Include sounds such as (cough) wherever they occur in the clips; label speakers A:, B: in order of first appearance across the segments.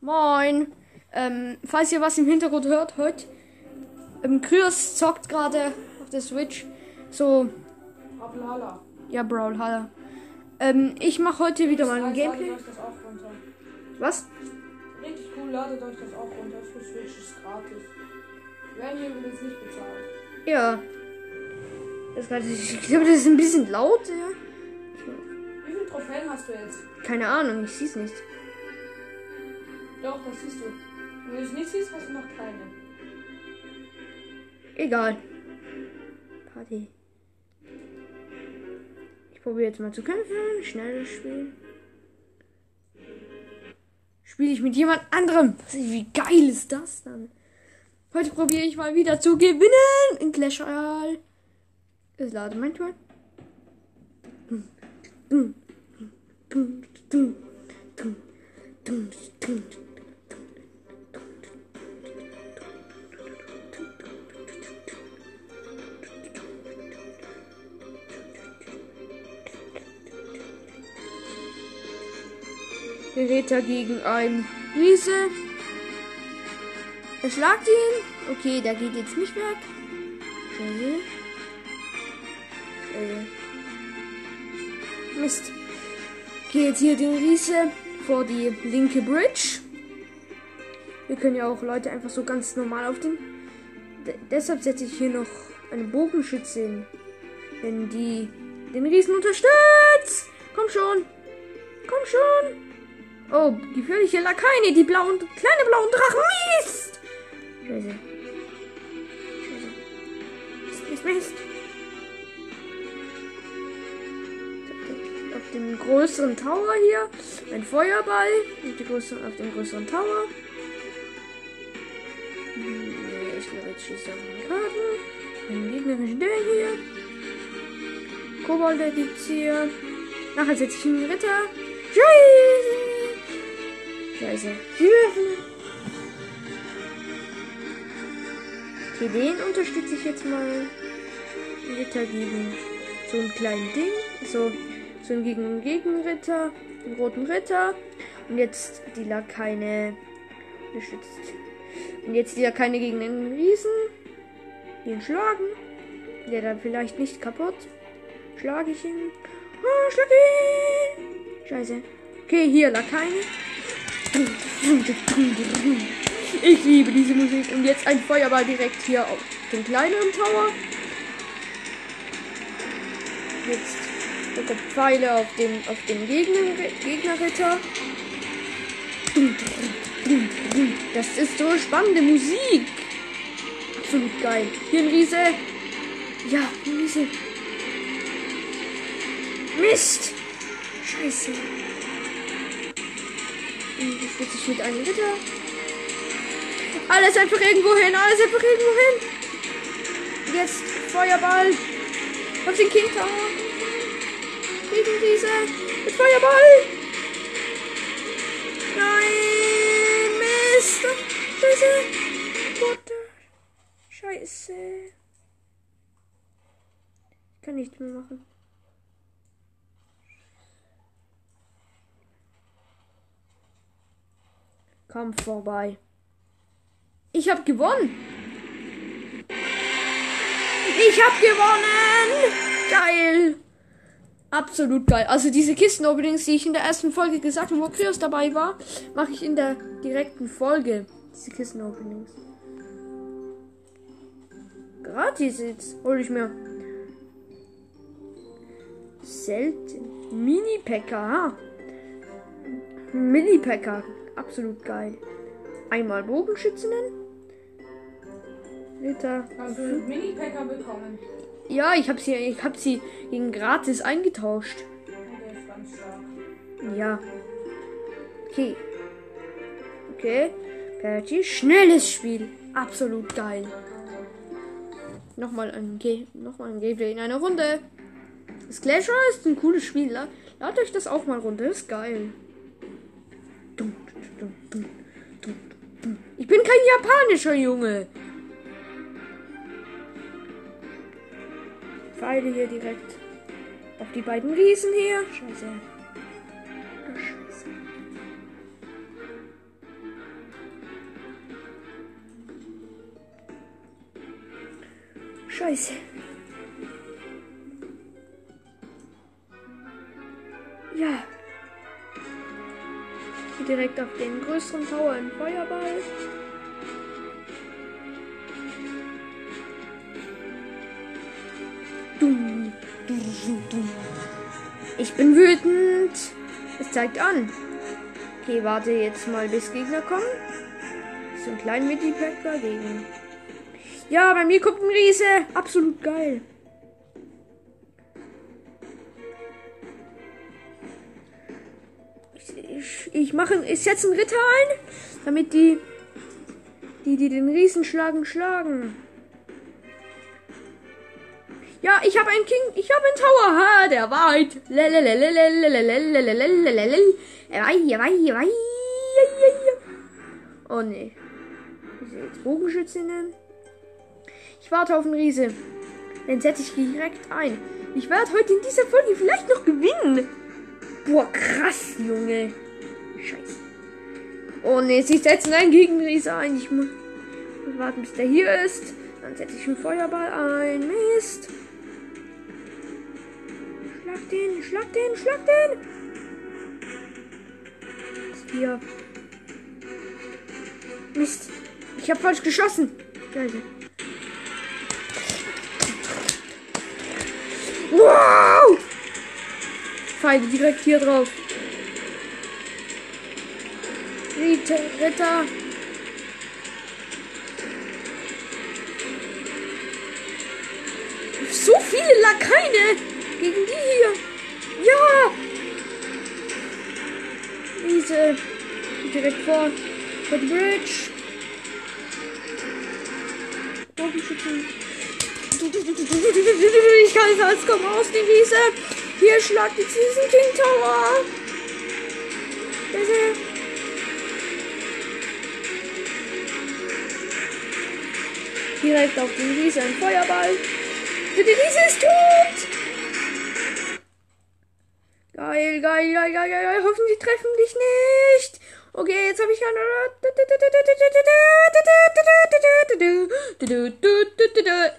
A: Moin. Ähm, falls ihr was im Hintergrund hört, heute. Ähm, Kryos zockt gerade auf der Switch. So,
B: Ablala.
A: ja, Brawlhalla. Ähm, ich mache heute wieder mal ein
B: Ladet
A: Gameplay.
B: euch das auch runter.
A: Was?
B: Richtig cool, ladet euch das auch runter. Für Switch ist gratis. Werden hier übrigens nicht bezahlt.
A: Ja. Das gerade, ich glaube, das ist ein bisschen laut, ja.
B: Wie viele Trophäen hast du jetzt?
A: Keine Ahnung, ich sehe es nicht.
B: Doch, das siehst du. Wenn du es nicht siehst, hast du noch keine.
A: Egal. Party. Ich probiere jetzt mal zu kämpfen. Schnelles Spiel. Spiele ich mit jemand anderem. Wie geil ist das dann? Heute probiere ich mal wieder zu gewinnen in Clash Royale. Es ladet mein Tor. Ritter gegen ein Riese. Er schlagt ihn. Okay, der geht jetzt nicht weg. Scheiße. Scheiße. Mist. Jetzt hier den Riese vor die linke Bridge. Wir können ja auch Leute einfach so ganz normal auf den. D deshalb setze ich hier noch eine Bogenschütze. Wenn die den Riesen unterstützt. Komm schon. Komm schon. Oh, gefährliche Lakaine, die blauen, kleine blauen Drachen. Mist! Scheiße. Scheiße. Mist, Mist, Mist. Auf dem größeren Tower hier ein Feuerball. Größeren, auf dem größeren Tower. Hm, nee, Ich will jetzt schießen auf den Karten. Einen gegnerischen der hier. Kobolde gibt's hier. Nachher setze ich einen Ritter. Scheiße. Hilfe. Okay, den unterstütze ich jetzt mal. Ritter gegen so einen kleinen Ding. So, so einen gegen Gegenritter. Den roten Ritter. Und jetzt die Lakaine unterstützt. Und jetzt die Lakaine gegen den Riesen. Den schlagen. Der dann vielleicht nicht kaputt. Schlage ich ihn. Oh, schlag ihn. Scheiße. Okay, hier Lakaine. Ich liebe diese Musik. Und jetzt ein Feuerball direkt hier auf den kleineren Tower. Jetzt bekommt Pfeile auf den, auf den Gegner, Gegnerritter. Das ist so spannende Musik. Absolut geil. Hier ein Riese. Ja, ein Riese. Mist. Scheiße. Wird sich mit einem Ritter. Alles einfach irgendwo hin, alles einfach irgendwo hin. Jetzt Feuerball. Auf den King Tower. Gegen diese. Mit Feuerball. Nein, Mist. Scheiße. What? Scheiße. Ich kann nichts mehr machen. Komm vorbei. Ich hab gewonnen. Ich hab gewonnen. Geil. Absolut geil. Also diese Kisten-Openings, die ich in der ersten Folge gesagt habe, wo Krios dabei war, mache ich in der direkten Folge. Diese Kisten-Openings. Gratis jetzt. Hol ich mir. Selten. Mini-Packer. Mini-Packer. Absolut geil. Einmal Bogenschützinnen. Ritter.
B: Hast du einen Mini-Packer bekommen?
A: Ja, ich habe sie, ich hab sie gegen gratis eingetauscht. Ja. Okay. Okay. Patty. Schnelles Spiel. Absolut geil. Nochmal ein, Ge nochmal ein Gameplay in einer Runde. Das Clash Royale ist ein cooles Spiel. La- Ladet euch das auch mal runter. Das ist geil. Ich bin kein japanischer Junge. Pfeile hier direkt auf die beiden Riesen hier. Scheiße. Scheiße. Scheiße. Ja. Direkt auf den größeren Tower ein Feuerball. Ich bin wütend. Es zeigt an. Okay, warte jetzt mal, bis Gegner kommen. So ein kleinen Midi-Pack dagegen. Ja, bei mir kommt ein Riese. Absolut geil. Ich, mache, ich setze einen Ritter ein, damit die, die, die den Riesen schlagen, schlagen. Ja, ich habe einen King, ich habe einen Tower. Ha, der Wahrheit. Oh nee. Ich Bogenschützinnen. Ich warte auf den Riese. Den setze ich direkt ein. Ich werde heute in dieser Folge vielleicht noch gewinnen. Boah, krass, Junge. Scheiße. Oh ne, sie setzen einen Gegenriese ein. Ich muss warten, bis der hier ist. Dann setze ich einen Feuerball ein. Mist. Schlag den, schlag den, schlag den. Ist hier. Mist. Ich habe falsch geschossen. Scheiße. Wow! Pfeile direkt hier drauf. Ritter. So viele Lakaine gegen die hier. Ja. Diese direkt vor, vor die Bridge. Ich kann es als komm raus, die Wiese. Hier schlagt jetzt diesen King Tower. Bitte. Direkt auf den Riese ein Feuerball. Der Riese ist tot. Geil, geil, geil, geil, geil. Hoffentlich treffen dich nicht. Okay, jetzt habe ich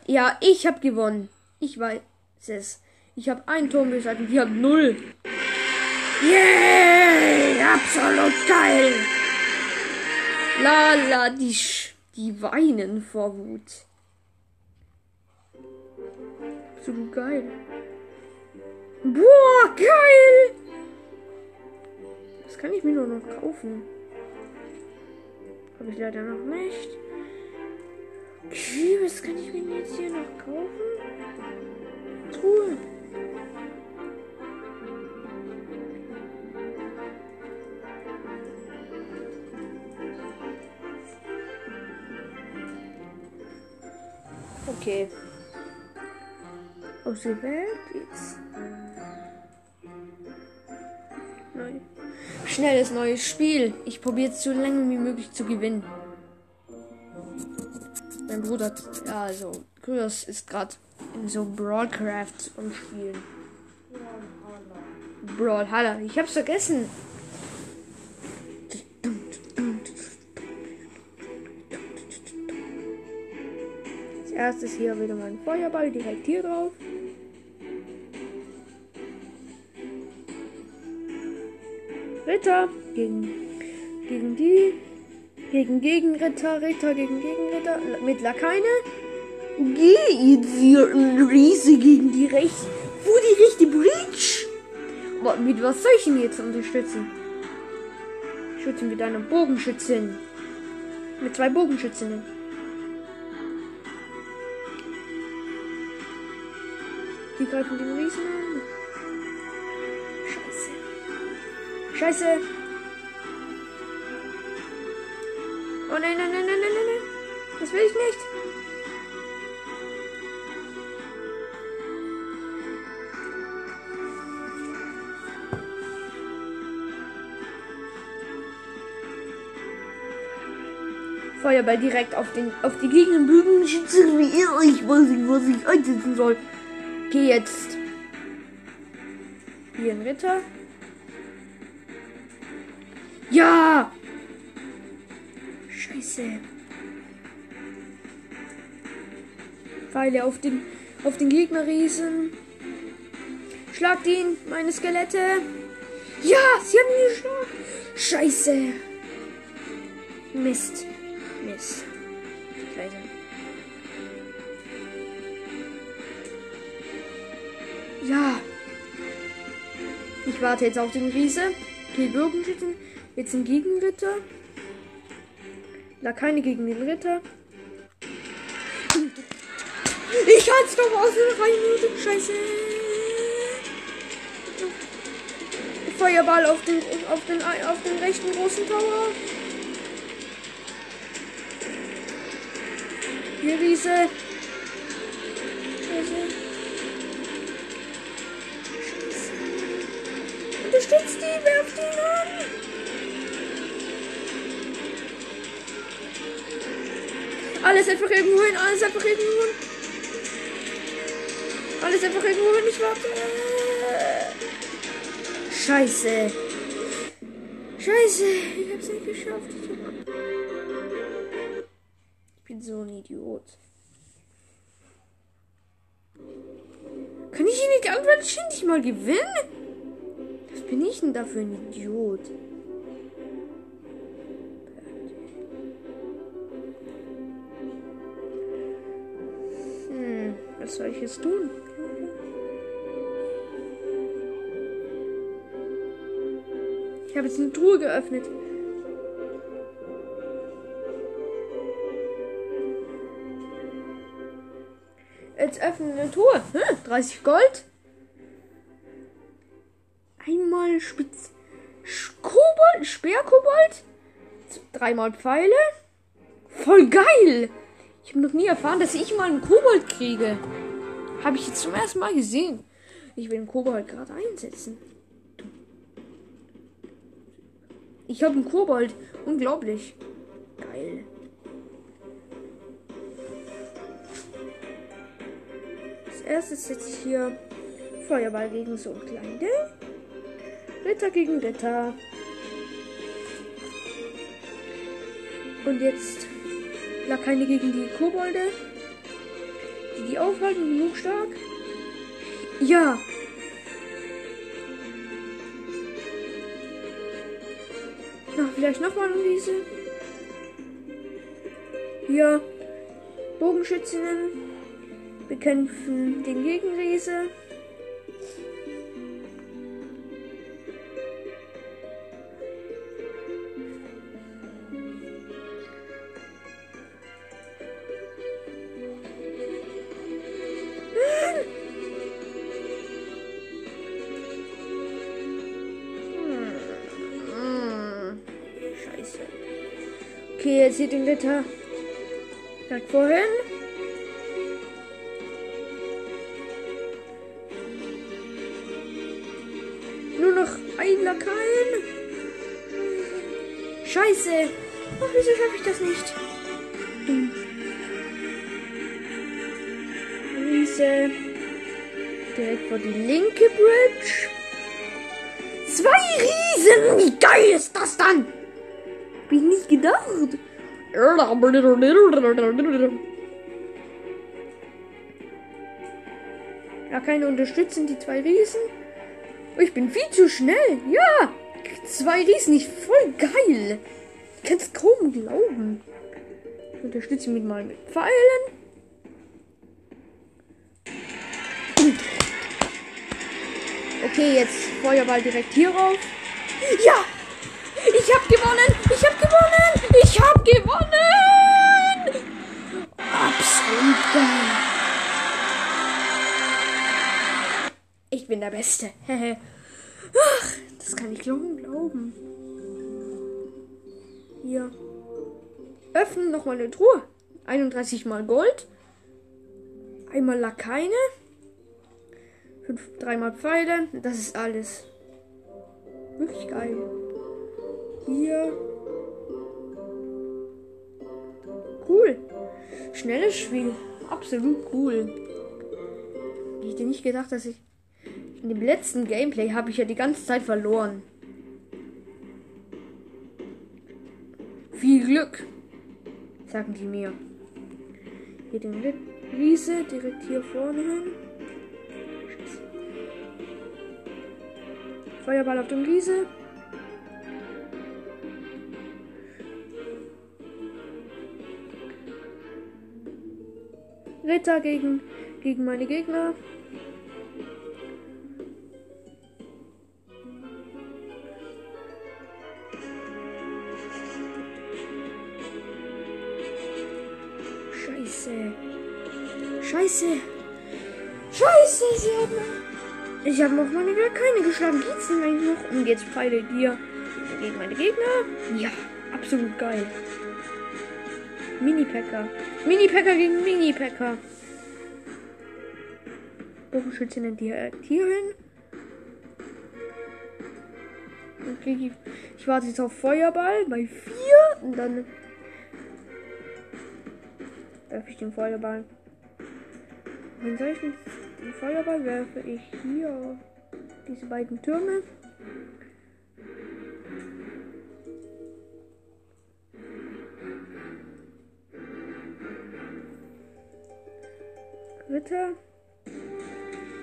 A: Ja, ich habe gewonnen. Ich weiß es. Ich habe einen Turm gesagt und die haben null. Yeah! Absolut geil! Lala, die, die weinen vor Wut. Absolut geil. Boah, geil! Das kann ich mir nur noch kaufen. Habe ich leider noch nicht. Okay, was kann ich mir jetzt hier noch kaufen? Truhe. Okay. Ausgewählt jetzt. Neu. Schnelles neues Spiel. Ich probiere so lange wie möglich zu gewinnen. Mein Bruder, ja, also, Kryos ist gerade in so Brawlcraft und Spielen. Brawlhalla. Ich hab's vergessen. Erstes hier wieder mein Feuerball direkt hier drauf. Ritter gegen, gegen die. Gegen Gegenritter, Ritter gegen Gegenritter mit Lakaine. Geht wir Riese gegen die rechte. Wo die rechte Breach? Mit was soll ich ihn jetzt unterstützen? Schützen mit einer Bogenschützin. Mit zwei Bogenschützinnen. Die greifen den Riesen an. Scheiße. Scheiße. Oh nein, nein, nein, nein, nein, nein, nein. Das will ich nicht. Feuerball direkt auf den auf die Gegner bügen. Ich weiß nicht, was ich einsetzen soll. Okay, jetzt. Hier ein Ritter. Ja! Scheiße. Pfeile auf den, auf den Gegnerriesen. Schlagt ihn, meine Skelette. Ja, sie haben ihn geschlagen. Scheiße. Mist. Ich warte jetzt auf den Riese. Okay, Bogenschützen. Jetzt ein Gegenritter. Lakaine gegen den Ritter. Ich hat's doch aus den Reihen. Scheiße. Feuerball auf den, auf den, auf den rechten großen Tower. Hier Riese. Scheiße. Unterstützt die, werft ihn an. Alles einfach irgendwo hin, alles einfach irgendwo hin. Alles einfach irgendwo hin, ich warte. Scheiße. Scheiße, ich hab's nicht geschafft. Ich, bin so ein Idiot. Kann ich ihn nicht irgendwann ständig mal gewinnen? Bin ich denn da für ein Idiot? Hm, was soll ich jetzt tun? Ich habe jetzt eine Truhe geöffnet. Jetzt öffnen eine Truhe. Hm, 30 Gold. Spitz. Kobold, Speerkobold. Dreimal Pfeile. Voll geil. Ich habe noch nie erfahren, dass ich mal einen Kobold kriege. Habe ich jetzt zum ersten Mal gesehen. Ich will den Kobold gerade einsetzen. Ich habe einen Kobold. Unglaublich. Geil. Als erstes setze ich hier Feuerball gegen so einen kleinen Ding. Ritter gegen Ritter. Und jetzt Lakaine gegen die Kobolde. Die die aufhalten, genug stark. Ja. Na, vielleicht nochmal ein Riese. Hier. Bogenschützinnen bekämpfen den Gegenriese. Okay, jetzt hier den Ritter. Sagt vorhin. Nur noch ein Lakaien. Scheiße. Oh, wieso schaffe ich das nicht? Dumm. Riese. Direkt vor die linke Bridge. Zwei Riesen! Wie geil ist das dann? Hab ich nicht gedacht. Ja, keine unterstützen die zwei Riesen. Oh, ich bin viel zu schnell. Ja, zwei Riesen, ich voll geil. Ich kann es kaum glauben. Ich unterstütze mich mal mit Pfeilen. Okay, jetzt Feuerball direkt hier rauf. Ja! Ich hab gewonnen! Ich hab gewonnen! Ich hab gewonnen! Absolut geil. Ich bin der Beste. (laughs) Ach, das kann ich kaum glauben. Hier. Öffnen nochmal eine Truhe. 31 mal Gold. Einmal Lakaine. Fünf, dreimal Pfeile. Das ist alles. Wirklich geil. Hier. Cool. Schnelles Spiel. Absolut cool. Ich hätte nicht gedacht, dass ich. In dem letzten Gameplay habe ich ja die ganze Zeit verloren. Viel Glück, sagen die mir. Hier den Riese direkt hier vorne hin. Scheiße. Feuerball auf dem Riese. Ritter gegen, gegen meine Gegner. Scheiße. Scheiße. Scheiße, sie haben. Ich habe noch meine keine geschlagen. Geht's denn eigentlich noch? Und jetzt Pfeile hier gegen meine Gegner. Ja, absolut geil. Mini-Packer. Mini-Packer gegen Mini-Packer. Bogenschütze nennt direkt hier hin. Okay, ich, warte jetzt auf Feuerball bei 4 und dann werfe ich den Feuerball. Wenn soll ich den Feuerball werfe ich hier diese beiden Türme. Ritter.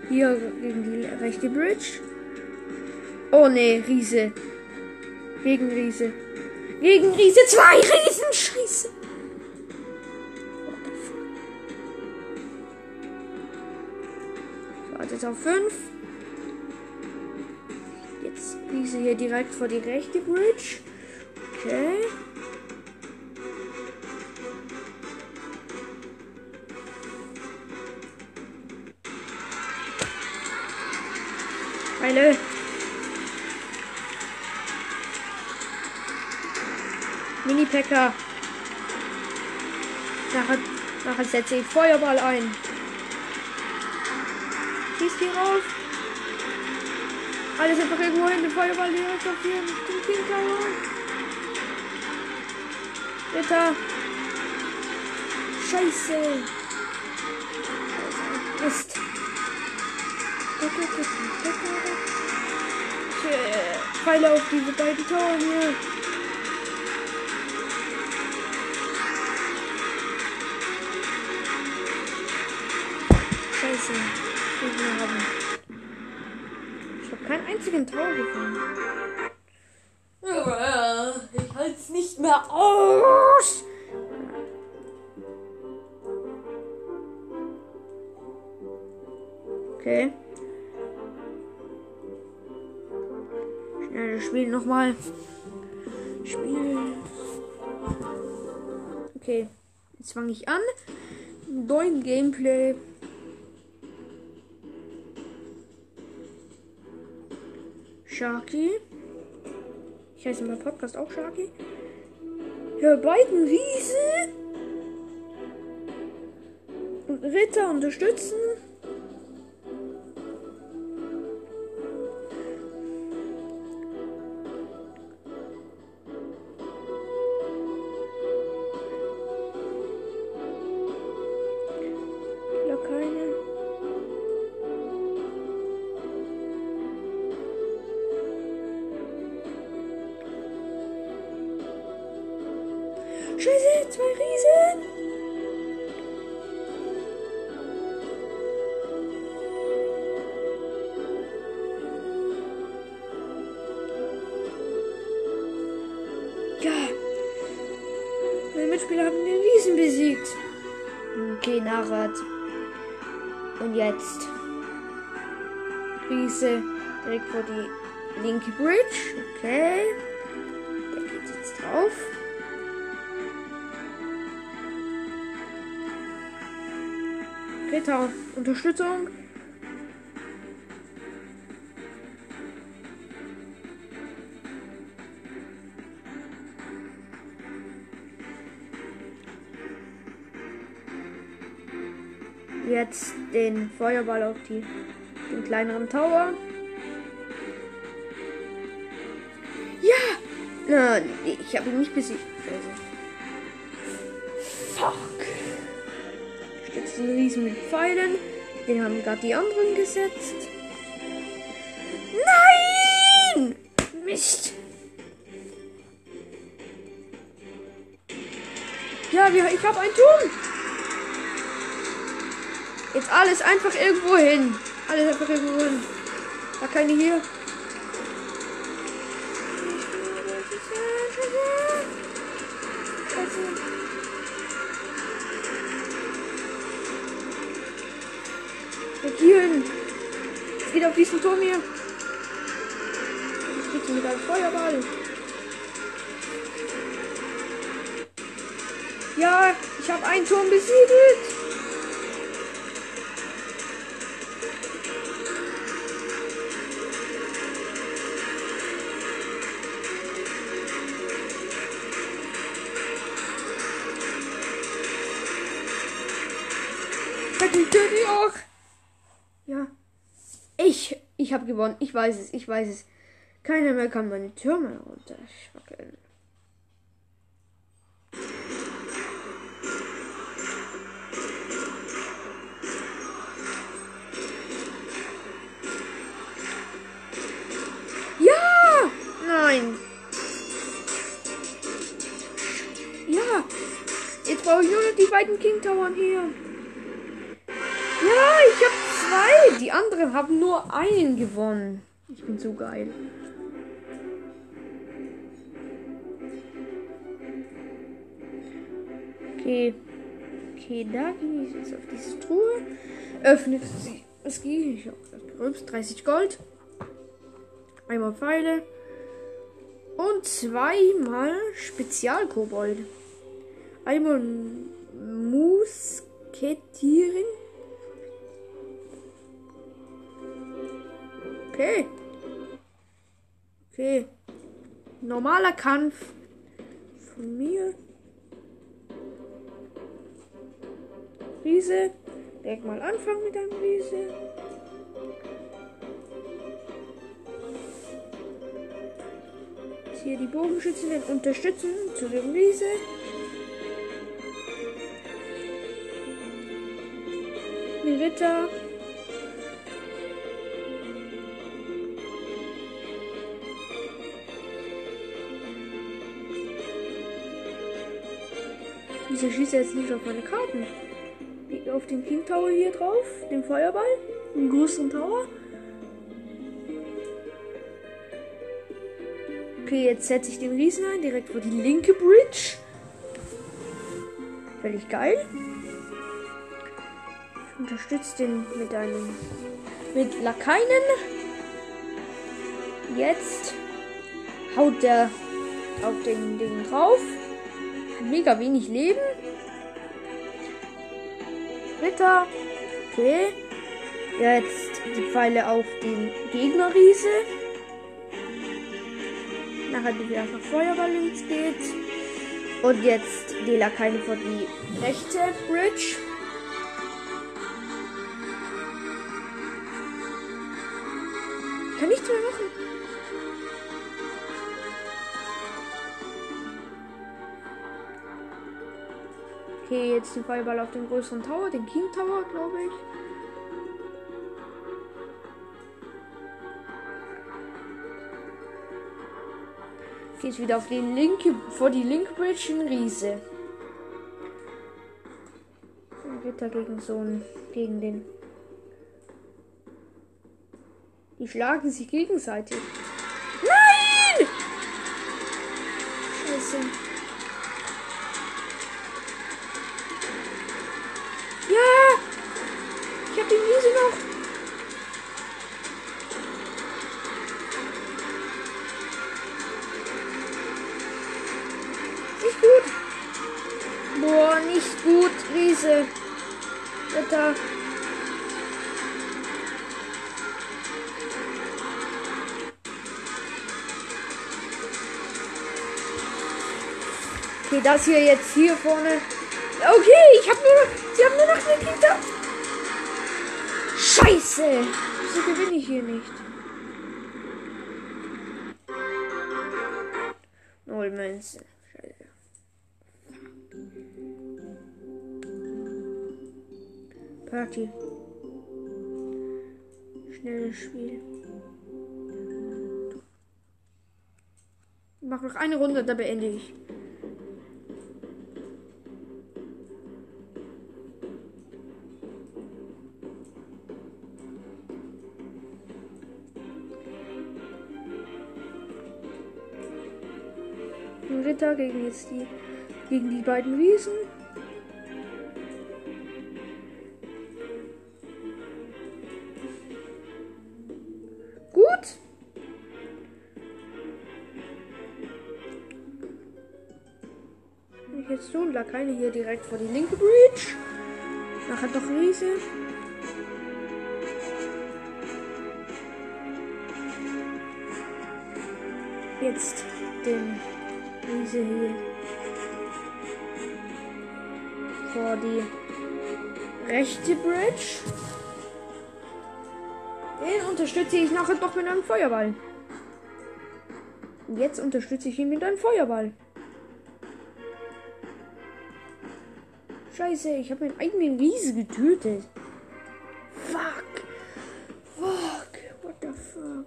A: Hier gegen die rechte Bridge. Oh ne, Riese. Gegen Riese. Gegen Riese. Zwei Riesen. Scheiße. So, jetzt auf 5. Jetzt Riese hier direkt vor die rechte Bridge. Okay. Pfeile. Mini-Packer. Nachher, nachher setze ich Feuerball ein. Schießt hier raus. Alles einfach irgendwo hin. Den Feuerball direkt auf hier. Den King Tower. Ritter. Scheiße. Ich Pfeile auf diese beiden Tore hier. Scheiße. Gegner haben. Ich habe keinen einzigen Tor gefunden.
B: Ich halte es nicht mehr aus.
A: Okay. Schnell das Spiel nochmal. Spiel. Okay. Jetzt fange ich an. Neuen Gameplay. Sharky. Ich heiße in meinem Podcast auch Sharky. Ja, beiden Riese. Ritter unterstützen. Vor die linke Bridge. Okay. Der geht jetzt drauf. Ritter, Unterstützung. Jetzt den Feuerball auf die, den kleineren Tower. Na, ich habe ihn nicht besiegt. Also. Fuck. Jetzt einen Riesen mit Pfeilen. Den haben gerade die anderen gesetzt. Nein! Mist! Ja, ich habe einen Turm. Jetzt alles einfach irgendwo hin. Alles einfach irgendwo hin. Da keine. Hier geht auf diesen Turm hier. Jetzt geht's mit einem Feuerball. Ja, ich habe einen Turm besiedelt. Gewonnen. Ich weiß es, ich weiß es. Keiner mehr kann meine Türme runterschwackeln. Ja! Nein! Ja! Jetzt brauche ich nur noch die beiden King Towern hier. Ja, ich habe zwei. Die anderen haben nur einen gewonnen. Ich bin so geil. Okay. Okay, da gehe ich jetzt auf diese Truhe. Öffnet sie. Es geht. Ich habe 30 Gold. Einmal Pfeile. Und zweimal Spezialkobold. Einmal Musketieren. Okay. Okay. Normaler Kampf von mir. Riese. Direkt mal anfangen mit einem Riese. Hier die Bogenschützen unterstützen zu dem Riese. Die Ritter. Wieso schießt er jetzt nicht auf meine Karten? Auf den King Tower hier drauf, den Feuerball, den größten Tower. Okay, jetzt setze ich den Riesen ein, direkt vor die linke Bridge. Völlig geil. Ich unterstütze den mit einem mit Lakainen. Jetzt haut der auf den Ding drauf. Mega wenig Leben. Ritter. Okay. Jetzt die Pfeile auf den Gegnerriese. Nachher die wieder nach Feuerballons geht. Und jetzt die Lakaine vor die rechte Bridge. Jetzt den Feuerball auf den größeren Tower, den King Tower, glaube ich. Geht wieder auf die linke, vor die Link Bridge in Riese. Ein Ritter gegen so einen, gegen den. Die schlagen sich gegenseitig. Nein! Scheiße. Das hier jetzt hier vorne. Okay, ich habe nur noch. Sie haben nur noch eine Kita. Scheiße. Wieso gewinne ich hier nicht? Null Münzen. Scheiße. Party. Schnelles Spiel. Ich mach noch eine Runde, da beende ich. Ritter gegen jetzt die gegen die beiden Riesen. Gut. Ich jetzt tun, keine hier direkt vor die linke Breach. Nachher doch Riese. Jetzt den Riese hier vor die rechte Bridge. Den unterstütze ich nachher doch mit einem Feuerball. Jetzt unterstütze ich ihn mit einem Feuerball. Scheiße, ich habe meinen eigenen Riese getötet. Fuck. Fuck. What the fuck.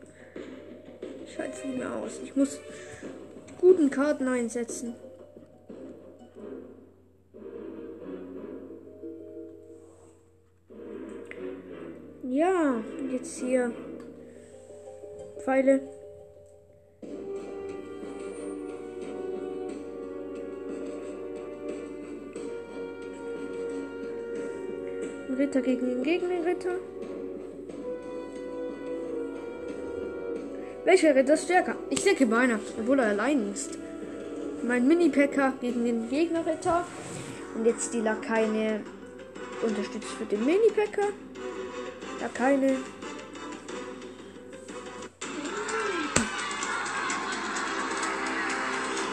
A: Es nicht mehr aus. Ich muss guten Karten einsetzen. Ja, jetzt hier Pfeile. Ritter gegen den Gegnerritter. Welcher Ritter ist stärker? Ich denke meiner, obwohl er allein ist. Mein Mini-Packer gegen den Gegnerritter. Und jetzt die Lakaine unterstützt für den Mini-Packer. Lakaine.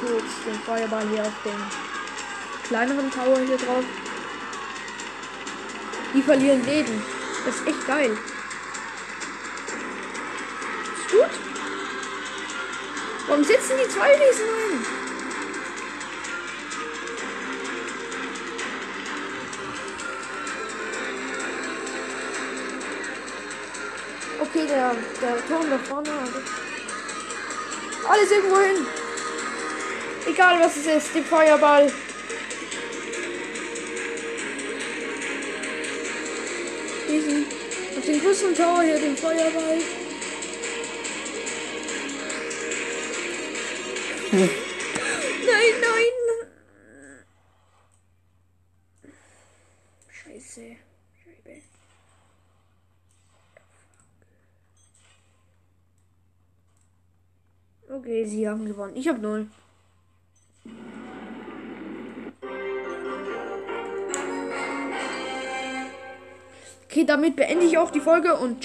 A: Gut, den Feuerball hier auf den kleineren Tower hier drauf. Die verlieren Leben. Das ist echt geil. Die zwei ein? Okay, der, der Turm da vorne. Alles irgendwo hin. Egal was es ist, die Feuerball. Diesen, auf den größten Tower hier, den Feuerball. Okay, sie haben gewonnen. Ich habe null. Okay, damit beende ich auch die Folge und.